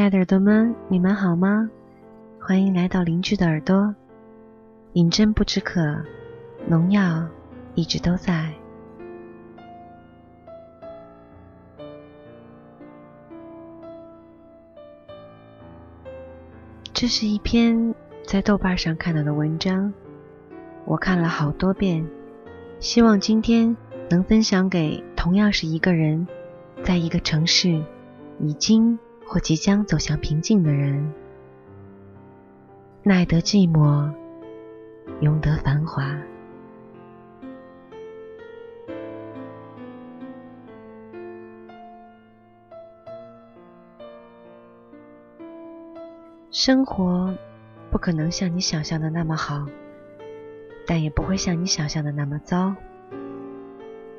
亲爱的耳朵们，你们好吗？欢迎来到邻居的耳朵。饮鸩不知渴，农药一直都在。这是一篇在豆瓣上看到的文章，我看了好多遍，希望今天能分享给同样是一个人，在一个城市已经或即将走向平静的人。耐得寂寞，容得繁华。生活不可能像你想象的那么好，但也不会像你想象的那么糟。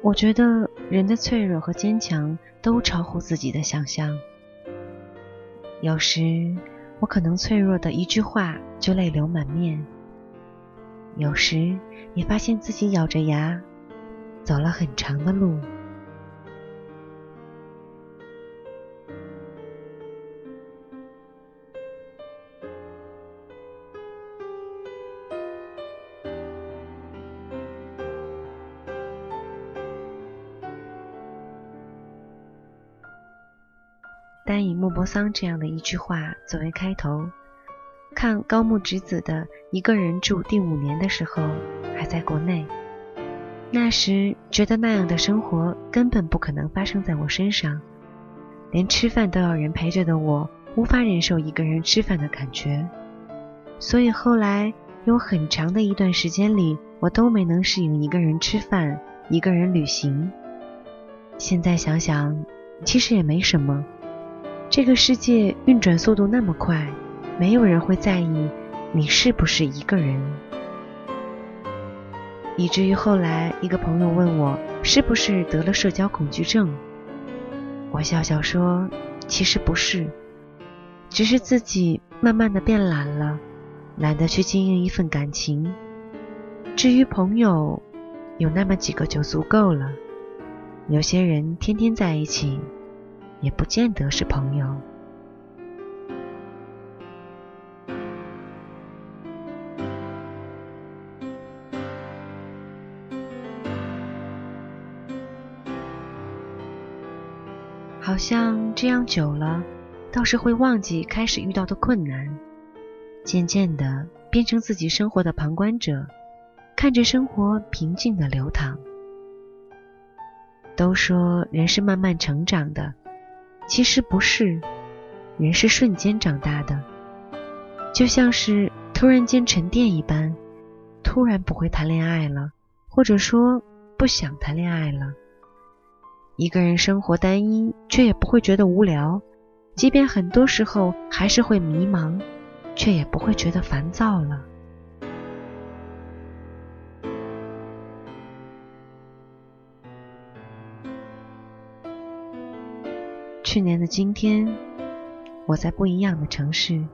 我觉得人的脆弱和坚强都超乎自己的想象。有时我可能脆弱的一句话就泪流满面，有时也发现自己咬着牙走了很长的路。莫泊桑这样的一句话作为开头，看高木直子的《一个人住第五年》的时候，还在国内。那时觉得那样的生活根本不可能发生在我身上，连吃饭都要人陪着的我，无法忍受一个人吃饭的感觉。所以后来有很长的一段时间里，我都没能适应一个人吃饭、一个人旅行。现在想想，其实也没什么。这个世界运转速度那么快，没有人会在意你是不是一个人。以至于后来一个朋友问我是不是得了社交恐惧症，我笑笑说：“其实不是，只是自己慢慢的变懒了，懒得去经营一份感情。至于朋友，有那么几个就足够了。有些人天天在一起。”也不见得是朋友。好像这样久了，倒是会忘记开始遇到的困难，渐渐的变成自己生活的旁观者，看着生活平静的流淌。都说人是慢慢成长的。其实不是，人是瞬间长大的，就像是突然间沉淀一般，突然不会谈恋爱了，或者说不想谈恋爱了。一个人生活单一，却也不会觉得无聊，即便很多时候还是会迷茫，却也不会觉得烦躁了。去年的今天，我在不一样的城市，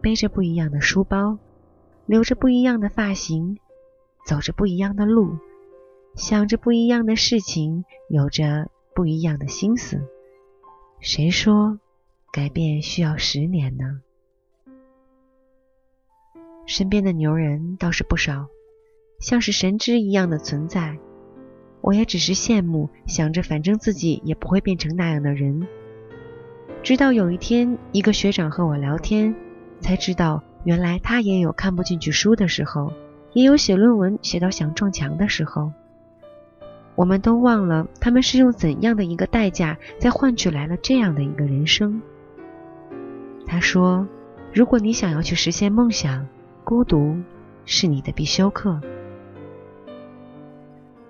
背着不一样的书包，留着不一样的发型，走着不一样的路，想着不一样的事情，有着不一样的心思。谁说改变需要十年呢？身边的牛人倒是不少，像是神之一样的存在。我也只是羡慕，想着反正自己也不会变成那样的人。直到有一天，一个学长和我聊天，才知道原来他也有看不进去书的时候，也有写论文写到想撞墙的时候。我们都忘了他们是用怎样的一个代价，在换取来了这样的一个人生。他说：“如果你想要去实现梦想，孤独是你的必修课。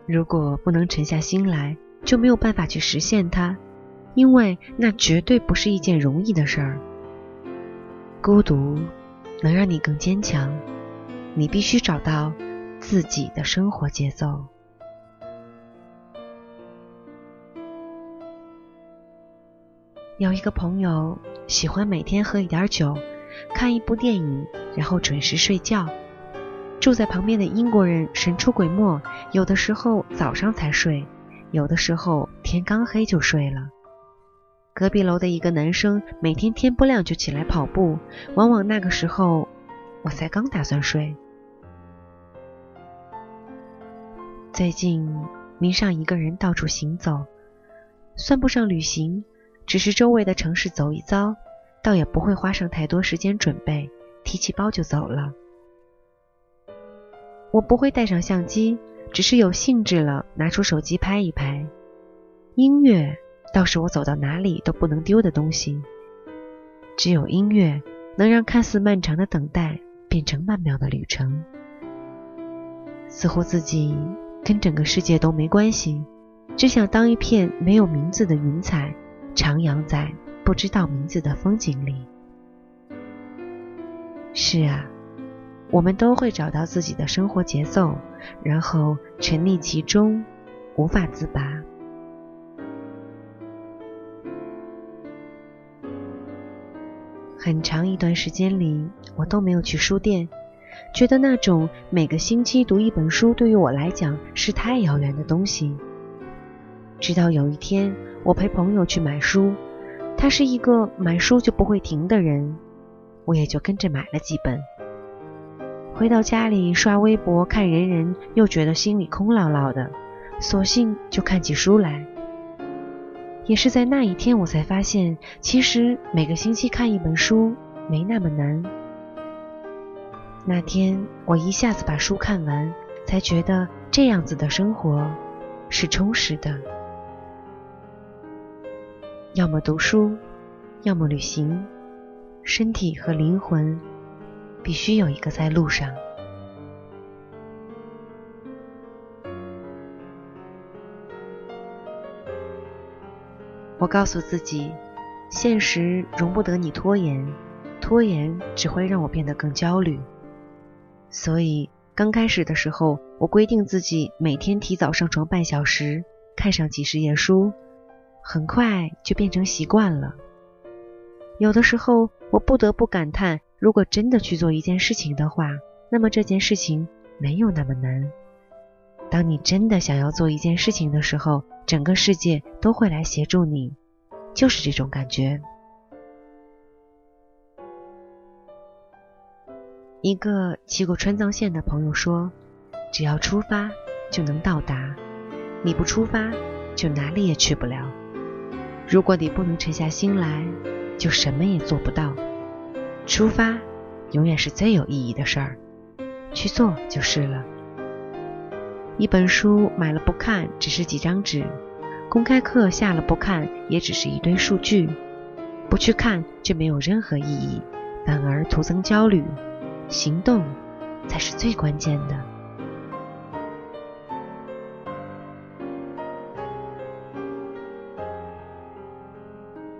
如果不能沉下心来，就没有办法去实现它。”因为那绝对不是一件容易的事儿。孤独能让你更坚强，你必须找到自己的生活节奏。有一个朋友喜欢每天喝一点酒，看一部电影，然后准时睡觉。住在旁边的英国人神出鬼没，有的时候早上才睡，有的时候天刚黑就睡了。隔壁楼的一个男生每天天不亮就起来跑步，往往那个时候我才刚打算睡。最近迷上一个人到处行走，算不上旅行，只是周围的城市走一遭，倒也不会花上太多时间准备，提起包就走了。我不会带上相机，只是有兴致了拿出手机拍一拍。音乐倒是我走到哪里都不能丢的东西，只有音乐能让看似漫长的等待变成曼妙的旅程。似乎自己跟整个世界都没关系，只想当一片没有名字的云彩，徜徉在不知道名字的风景里。是啊。我们都会找到自己的生活节奏，然后沉溺其中，无法自拔。很长一段时间里，我都没有去书店，觉得那种每个星期读一本书对于我来讲是太遥远的东西。直到有一天，我陪朋友去买书，他是一个买书就不会停的人，我也就跟着买了几本。回到家里刷微博看人人，又觉得心里空落落的，索性就看起书来。也是在那一天，我才发现，其实每个星期看一本书没那么难。那天我一下子把书看完，才觉得这样子的生活是充实的。要么读书，要么旅行，身体和灵魂。必须有一个在路上。我告诉自己，现实容不得你拖延，拖延只会让我变得更焦虑。所以刚开始的时候，我规定自己每天提早上床半小时，看上几十页书，很快就变成习惯了。有的时候，我不得不感叹。如果真的去做一件事情的话，那么这件事情没有那么难。当你真的想要做一件事情的时候，整个世界都会来协助你，就是这种感觉。一个骑过川藏线的朋友说：“只要出发就能到达，你不出发就哪里也去不了。如果你不能沉下心来，就什么也做不到。”出发永远是最有意义的事儿，去做就是了。一本书买了不看，只是几张纸；公开课下了不看，也只是一堆数据。不去看就没有任何意义，反而徒增焦虑。行动才是最关键的。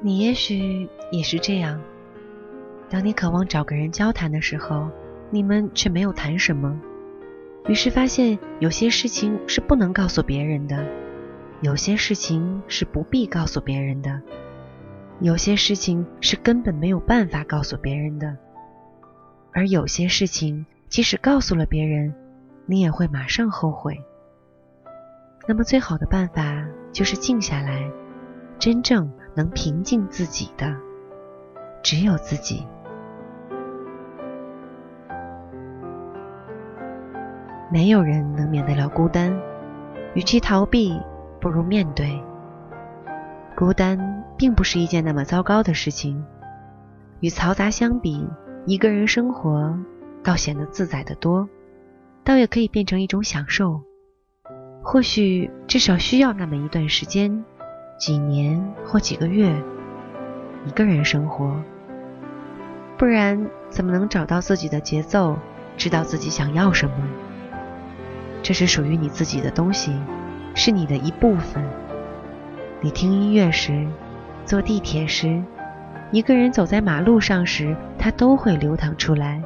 你也许也是这样。当你渴望找个人交谈的时候，你们却没有谈什么，于是发现有些事情是不能告诉别人的，有些事情是不必告诉别人的，有些事情是根本没有办法告诉别人的，而有些事情即使告诉了别人，你也会马上后悔。那么最好的办法就是静下来，真正能平静自己的，只有自己。没有人能免得了孤单，与其逃避，不如面对。孤单并不是一件那么糟糕的事情，与嘈杂相比，一个人生活倒显得自在的多，倒也可以变成一种享受。或许至少需要那么一段时间，几年或几个月，一个人生活，不然怎么能找到自己的节奏，知道自己想要什么？这是属于你自己的东西，是你的一部分。你听音乐时，坐地铁时，一个人走在马路上时，它都会流淌出来，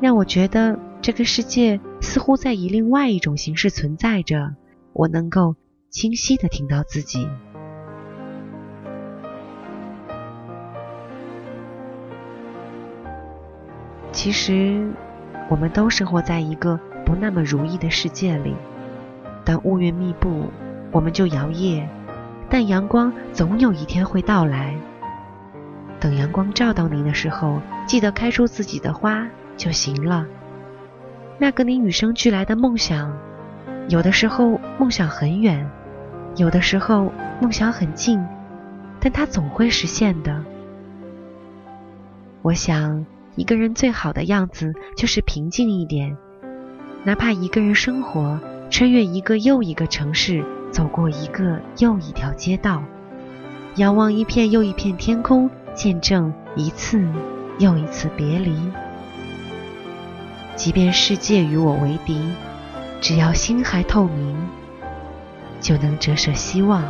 让我觉得这个世界似乎在以另外一种形式存在着。我能够清晰的听到自己。其实，我们都生活在一个。不那么如意的世界里，当乌云密布，我们就摇曳；但阳光总有一天会到来，等阳光照到你的时候，记得开出自己的花就行了。那个你与生俱来的梦想，有的时候梦想很远，有的时候梦想很近，但它总会实现的。我想，一个人最好的样子就是平静一点，哪怕一个人生活，穿越一个又一个城市，走过一个又一条街道，仰望一片又一片天空。见证一次又一次别离，即便世界与我为敌，只要心还透明，就能折射希望。